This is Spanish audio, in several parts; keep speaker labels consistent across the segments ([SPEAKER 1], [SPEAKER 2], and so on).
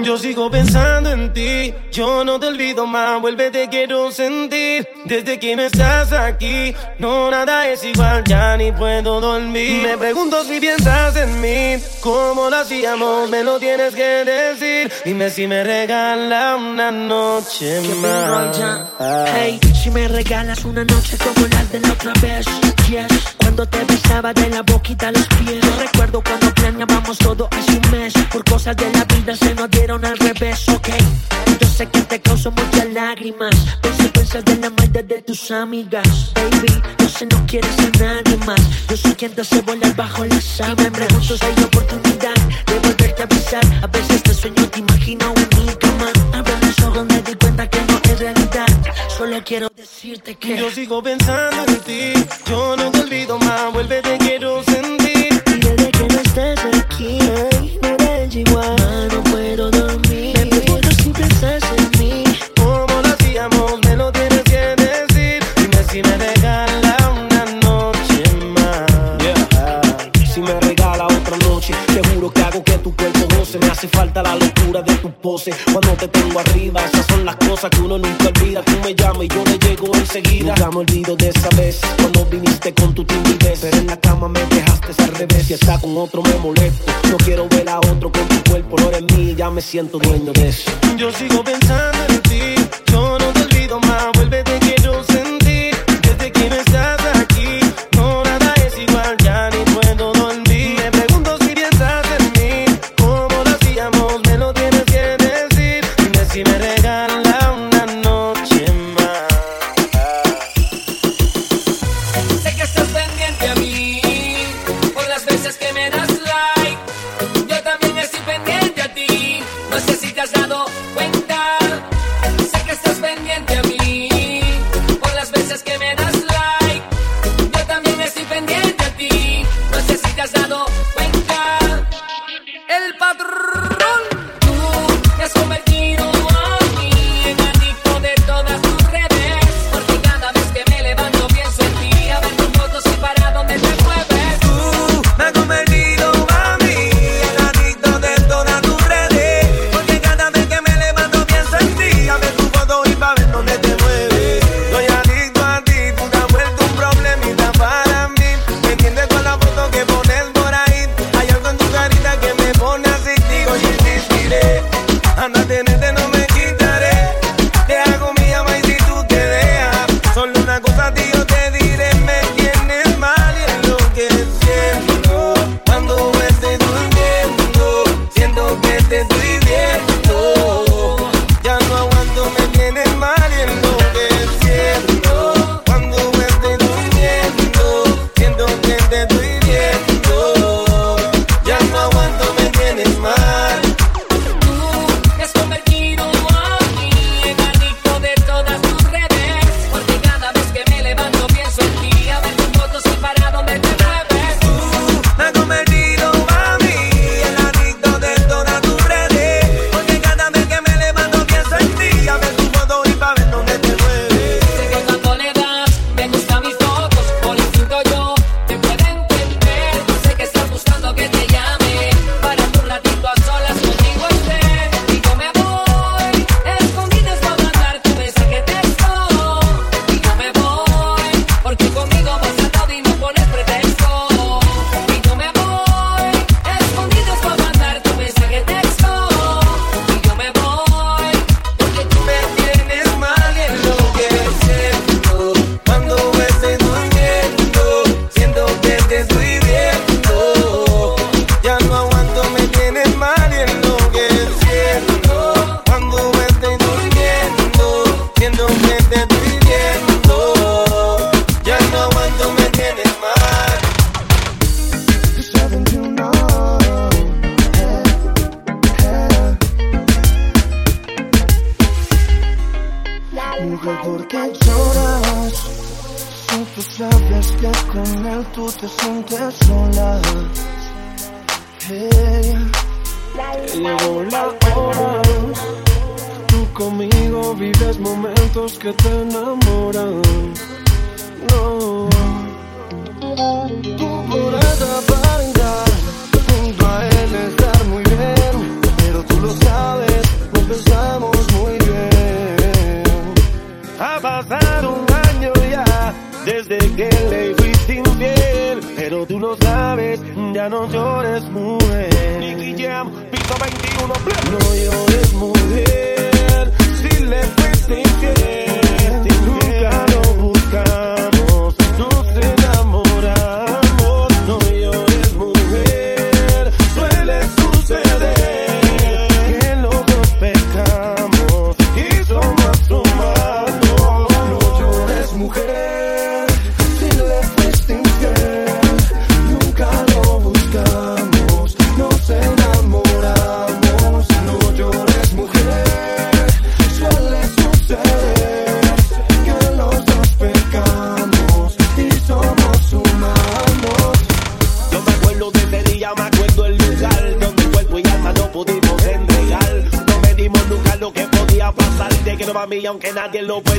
[SPEAKER 1] Yo sigo pensando en ti, yo no te olvido más, vuelve te quiero sentir. Desde que no estás aquí, no nada es igual, ya ni puedo dormir. Me pregunto si piensas en mí, cómo lo hacíamos, me lo tienes que decir. Dime si me regala una noche más.
[SPEAKER 2] Hey, si me regalas una noche como la de la otra vez, yes. Cuando te besaba de la boquita a los pies. recuerdo cuando planeábamos todo hace un mes. Por cosas de la vida se nos dieron al revés, ok. Yo sé que te causo muchas lágrimas. Consecuencias de la maldad de tus amigas. Baby, no sé, no quieres a nadie más. Yo soy quien te hace volar bajo la sábana. Y me pregunto si hay oportunidad de volverte a besar. A veces te sueño, te imagino un mi cama. Abro los ojos, me di cuenta que no es realidad. Solo quiero decirte que
[SPEAKER 1] yo sigo pensando en ti. Yo no te olvido más, vuelve te quiero sentir.
[SPEAKER 2] Y desde que no estés aquí, no eres igual. No puedo
[SPEAKER 3] goce. Me hace falta la locura de tu pose. Cuando te tengo arriba, esas son las cosas que uno nunca olvida. Tú me llamas y yo le llego enseguida. Nunca me olvido de esa vez cuando viniste con tu timidez. Pero en la cama me dejaste al revés. Si está con otro me molesto. No quiero ver a otro con tu cuerpo. No eres mío, ya me siento dueño de eso.
[SPEAKER 1] Yo sigo pensando en ti. Yo no te olvido más. Vuelve, te
[SPEAKER 4] horas. Tú conmigo
[SPEAKER 5] vives momentos que te enamoran. No.
[SPEAKER 6] Tú podrás aparentar junto a él estar muy bien, pero tú lo sabes,
[SPEAKER 4] nos besamos muy bien. Ha pasado un año ya desde que le fuiste infiel pero tú lo sabes, ya no llores, mujer. Nicky Jam, piso 21, No llores, mujer, si le fuiste infiel.
[SPEAKER 7] I get low.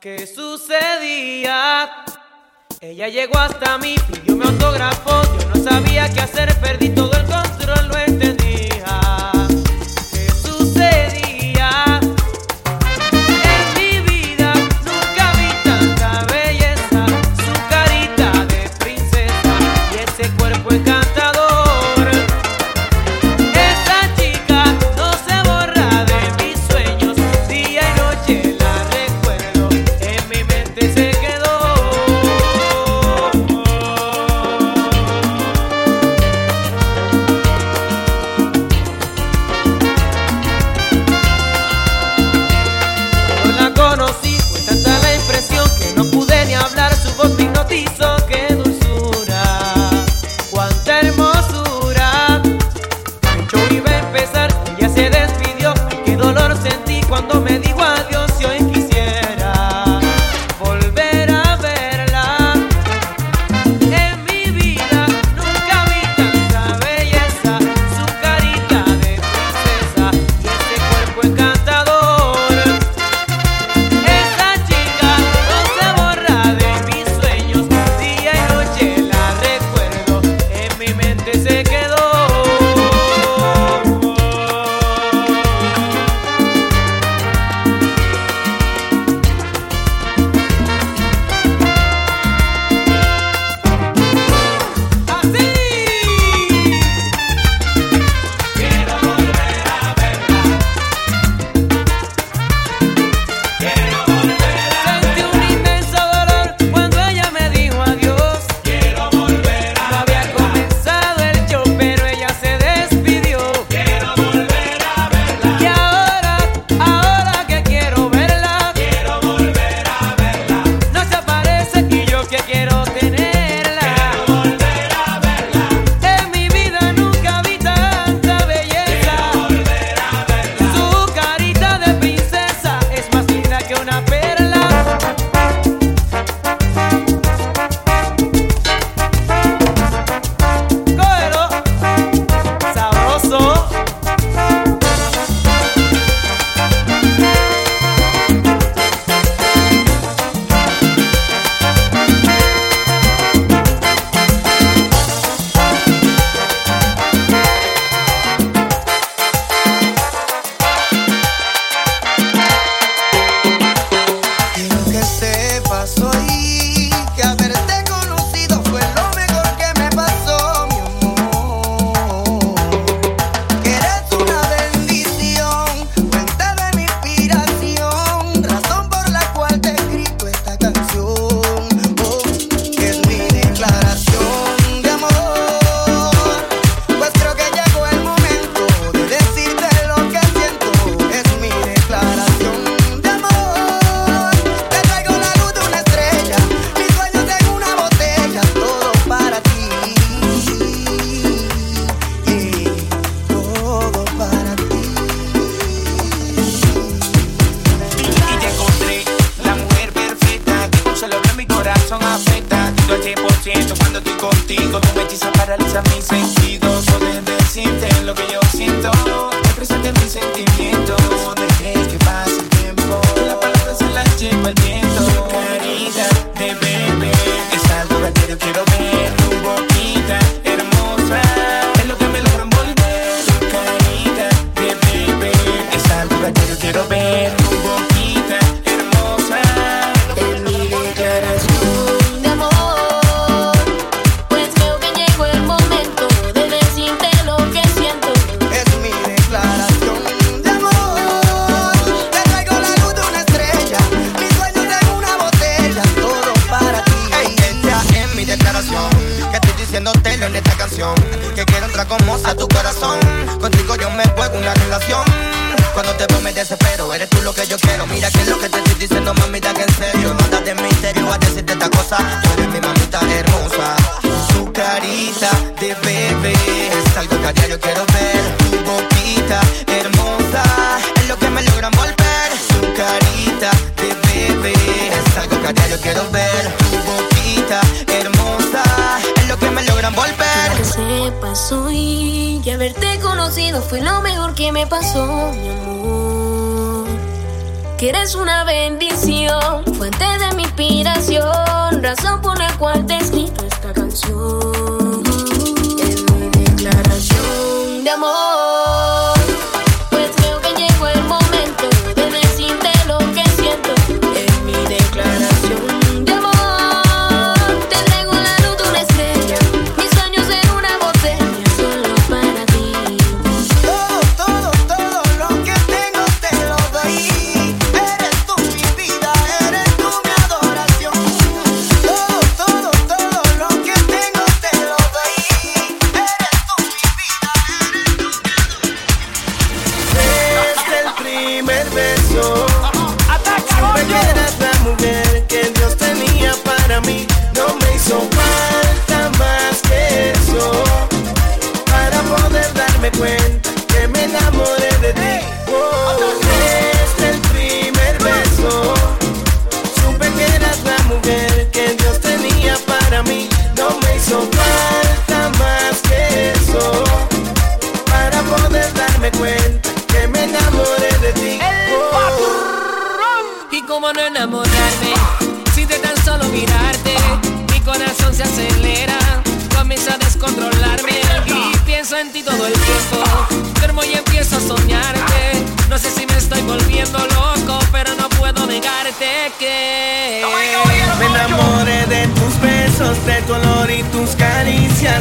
[SPEAKER 7] ¿Qué sucedía? Ella llegó hasta mí, pidió mi autógrafo, yo no sabía qué hacer, perdí todo el control,
[SPEAKER 8] lo entendí. mi declaración. Que
[SPEAKER 9] estoy
[SPEAKER 8] diciéndote en
[SPEAKER 10] esta canción. Que quiero entrar como a tu corazón. Contigo yo me juego una relación. Cuando te veo me desespero, eres tú lo que yo quiero. Mira que es lo que te estoy diciendo, mami cuando fui lo
[SPEAKER 11] mejor que me pasó, mi amor. Que eres una bendición, fuente de mi inspiración, razón por la cual te escrito esta canción. Es mi declaración de amor.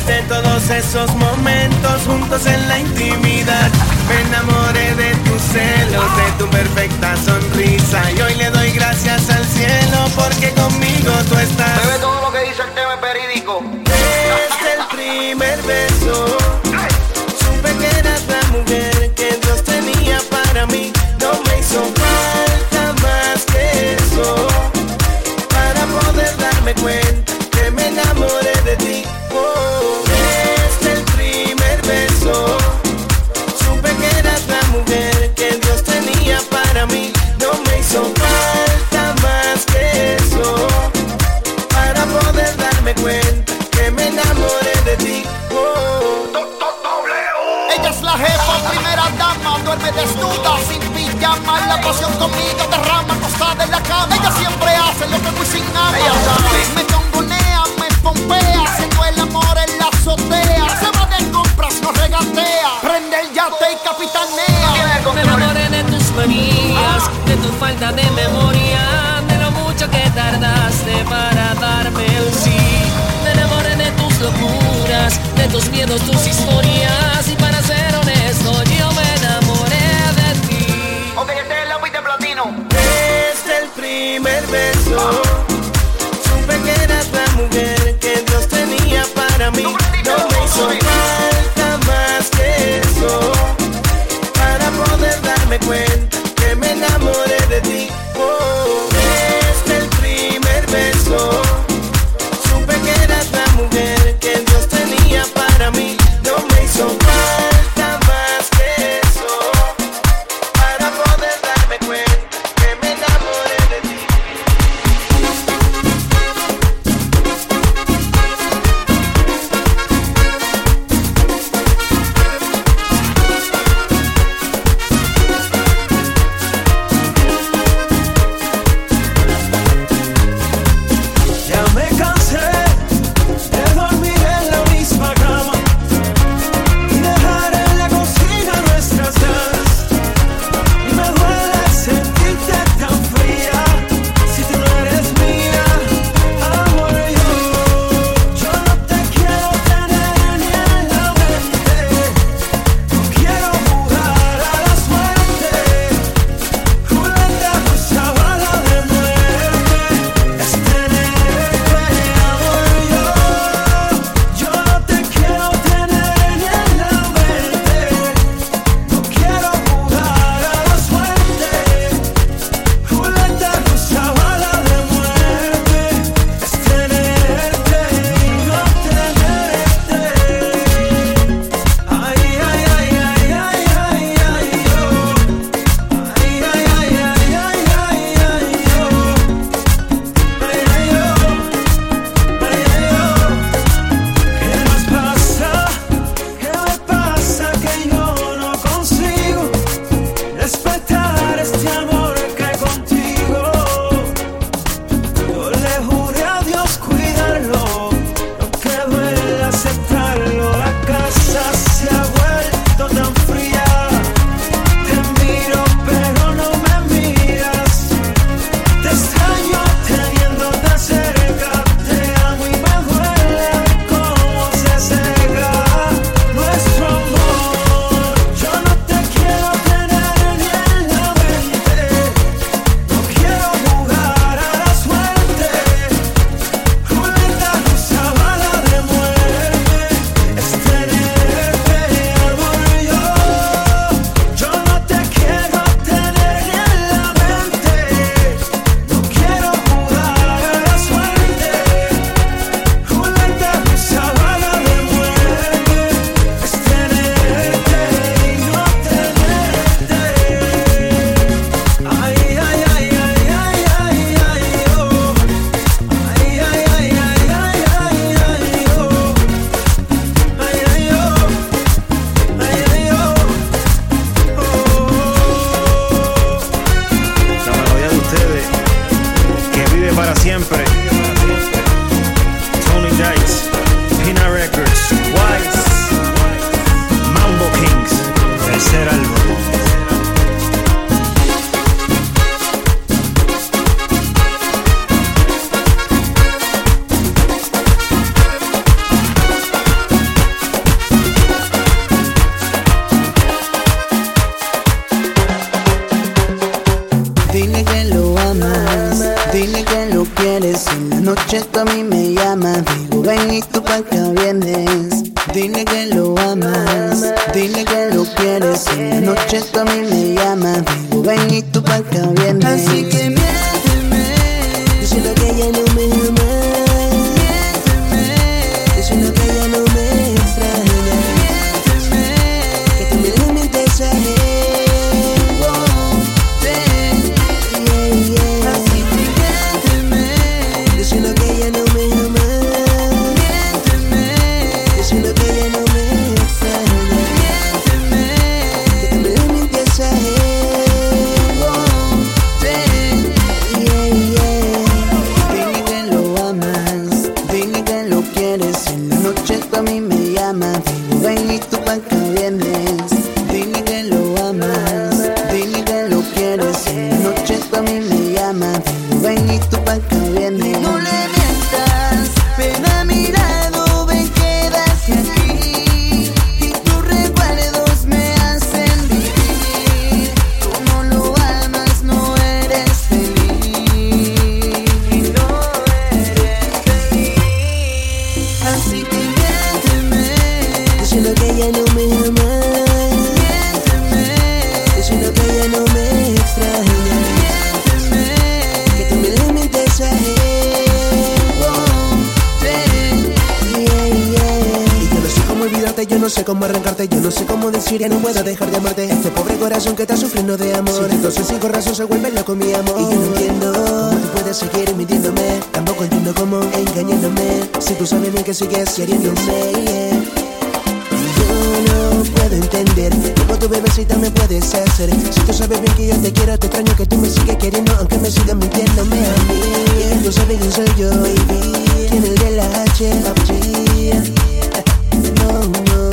[SPEAKER 11] de
[SPEAKER 12] todos esos momentos juntos en la intimidad. Me enamoré de tus celos, de tu perfecta sonrisa. Y hoy le doy gracias al cielo porque conmigo tú estás.
[SPEAKER 10] Bebe todo lo que dice el tema
[SPEAKER 1] periódico. Tus
[SPEAKER 4] miedos, tus historias.
[SPEAKER 13] Corazón que está sufriendo de amor. Entonces sin corazón se vuelve loco mi amor. Y yo no entiendo cómo tú puedes seguir mintiéndome. Tampoco entiendo cómo engañándome. Si tú sabes bien que sigues queriéndome. yeah. Yo no puedo entender cómo tu bebecita me puedes hacer. Si tú sabes bien que yo te quiero, te extraño que tú me sigues queriendo, aunque me sigas mintiéndome a mí. Tú sabes quién soy yo, baby. ¿Quién es el de la H? No, no.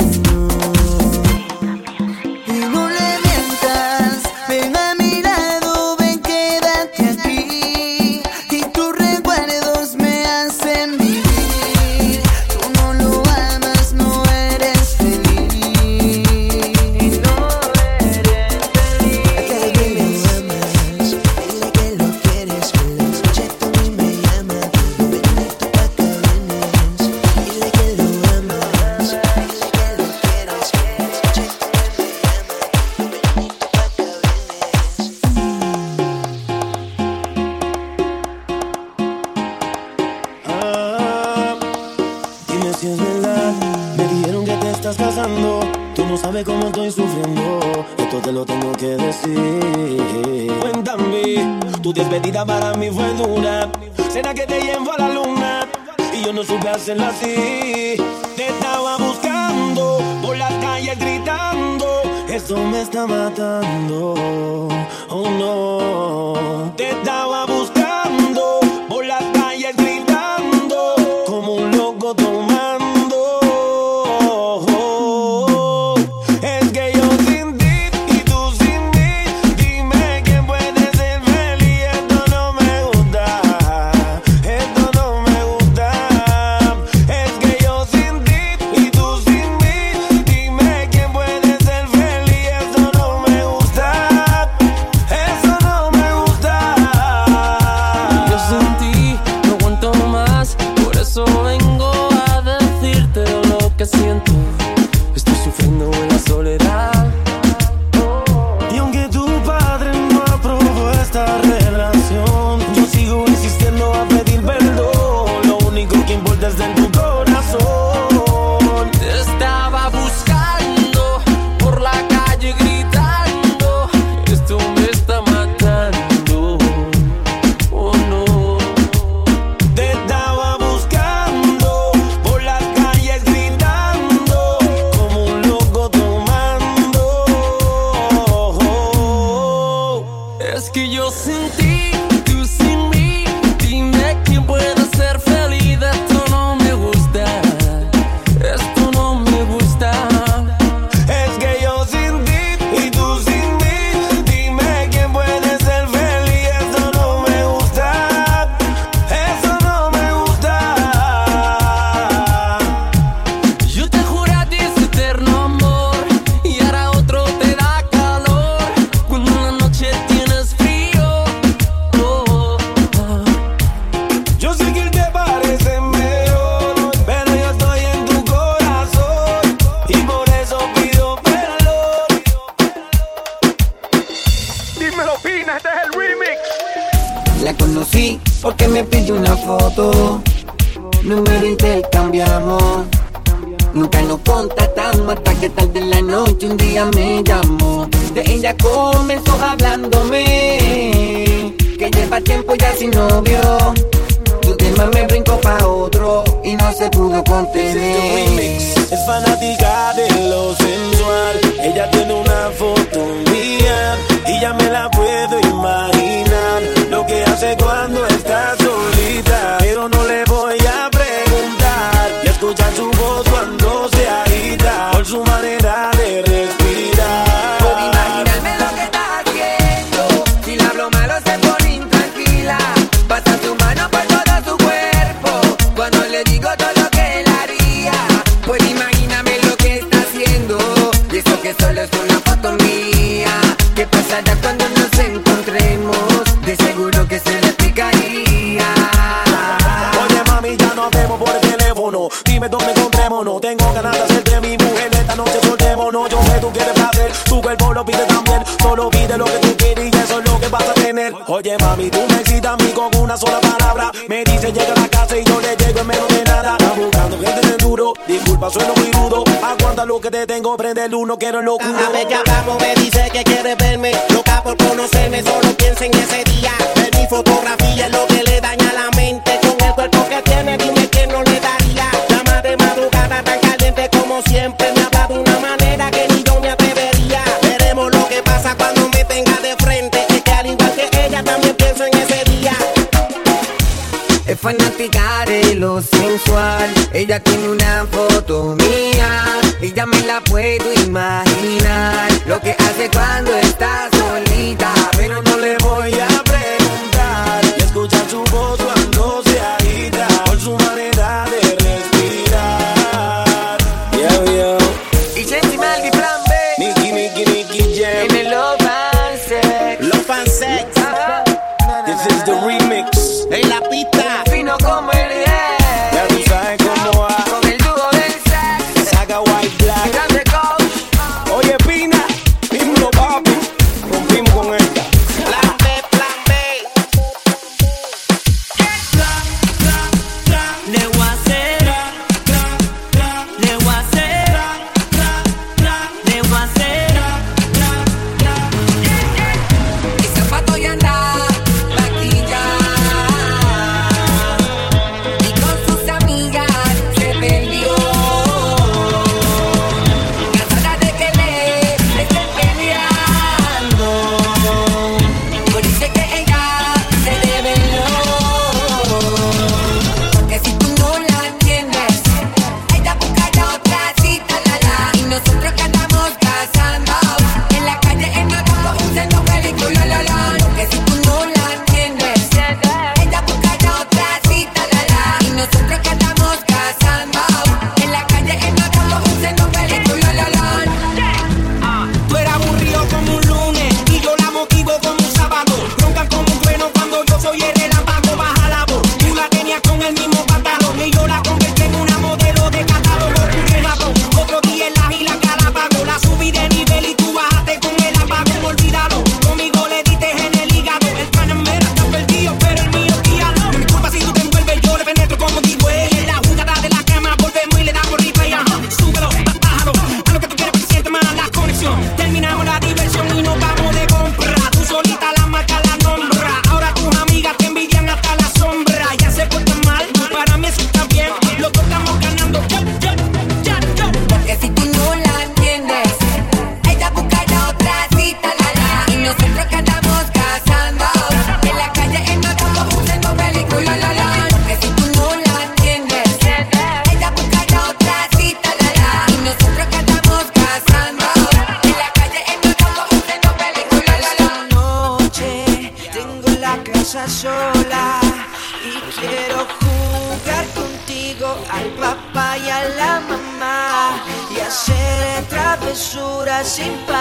[SPEAKER 5] Yo no
[SPEAKER 14] hasta que tarde en la noche un día me llamó. De ella comenzó hablándome. Que lleva tiempo ya sin novio. Tu tema me brincó pa' otro y no se pudo contener.
[SPEAKER 5] Es fanática de lo sensual. Ella tiene una foto mía y ya me la puedo imaginar. Lo que hace cuando está solita. Pero no le voy a preguntar y escuchar su voz cuando su manera de respirar.
[SPEAKER 14] Puedo imaginarme lo que está haciendo. Si le hablo malo se pone intranquila. Pasa su mano por todo su cuerpo. Cuando le digo todo lo que él haría. Pues imagíname lo que está haciendo. Y eso que solo es una foto mía. ¿Qué pasará cuando nos encontremos? De seguro que se le explicaría.
[SPEAKER 5] Oye mami, ya nos vemos por el teléfono. Dime dónde lo pides también. Solo pide lo que tú quieres y eso es lo que vas a tener. Oye, mami, tú me excitas a mí con una sola palabra. Me dice llega a la casa y yo le llego en menos de nada. Estás buscando gente de duro. Disculpa, sueno muy rudo. Aguanta
[SPEAKER 3] lo que te tengo, prende el uno, quiero locura.
[SPEAKER 15] A ver, ya hablamos, me dice que quiere verme. Loca por conocerme, solo piensa en ese día. Ver mi fotografía es lo que le daña la mente. Con el cuerpo que tiene, dime Ella
[SPEAKER 14] tiene una foto mía y ya me la puedo Washington.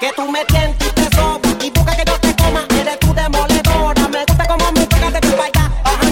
[SPEAKER 14] Que
[SPEAKER 3] tú
[SPEAKER 15] me sientes y te
[SPEAKER 14] sobas y busca que
[SPEAKER 2] yo te
[SPEAKER 16] coma. Eres tu demoledora. Me gusta como me
[SPEAKER 17] pegas de
[SPEAKER 4] tu baila.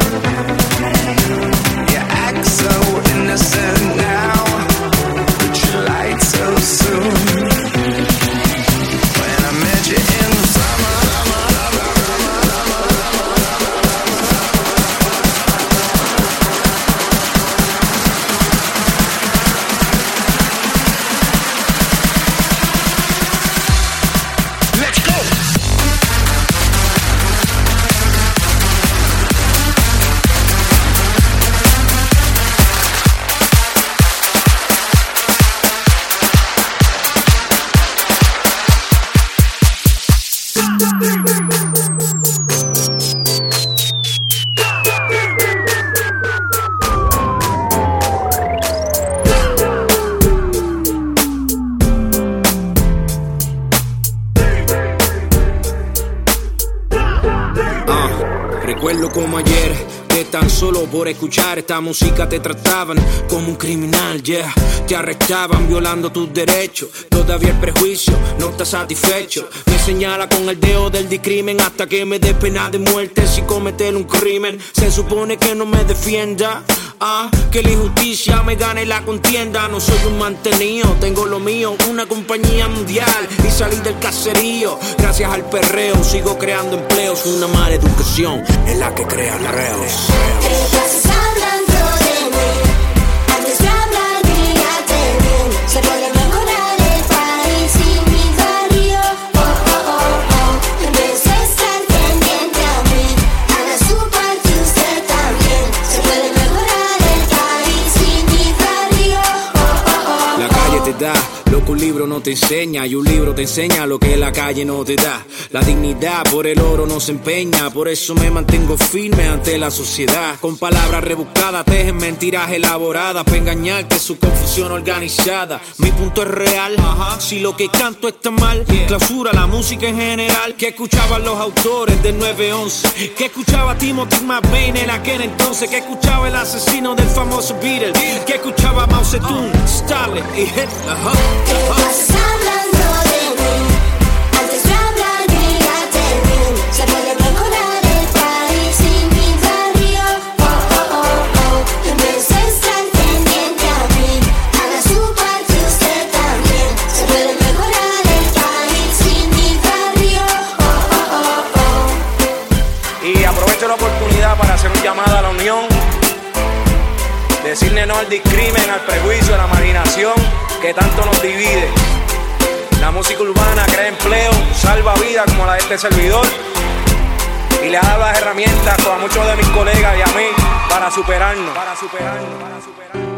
[SPEAKER 18] Recuerdo como ayer que tan solo por escuchar esta música te trataban como un criminal, yeah. Te arrestaban violando tus derechos. Todavía el prejuicio no está satisfecho. Me señala con el dedo del discrimen hasta que me dé pena de muerte si cometer un crimen. Se supone que no me defienda. Ah, que la injusticia me gane la contienda. No soy un mantenido, tengo lo mío, una compañía mundial y salí del caserío. Gracias al perreo sigo creando empleos. Una mala educación es la que crea reos. La calle te da lo que un libro no te enseña y un libro te enseña lo que la calle no te da. La dignidad por el oro no se empeña, por eso me mantengo firme ante la sociedad. Con palabras rebuscadas, tejen mentiras elaboradas para engañarte su confusión organizada. Mi punto es real, si lo que canto está mal, clausura la música en general. Que escuchaban los autores del 911, que escuchaba Timothy McVeigh en aquel entonces, que escuchaba el asesino del famoso Beatle, que escuchaba Mao Zedong, Stalin y Hitler. ajá.
[SPEAKER 19] Estás
[SPEAKER 20] al discrimen, al prejuicio, a la marginación que tanto nos divide. La música urbana crea empleo, salva vidas como la de este servidor. Y le ha dado las herramientas a muchos de mis colegas y a mí para superarnos. Para superarnos, para superarnos.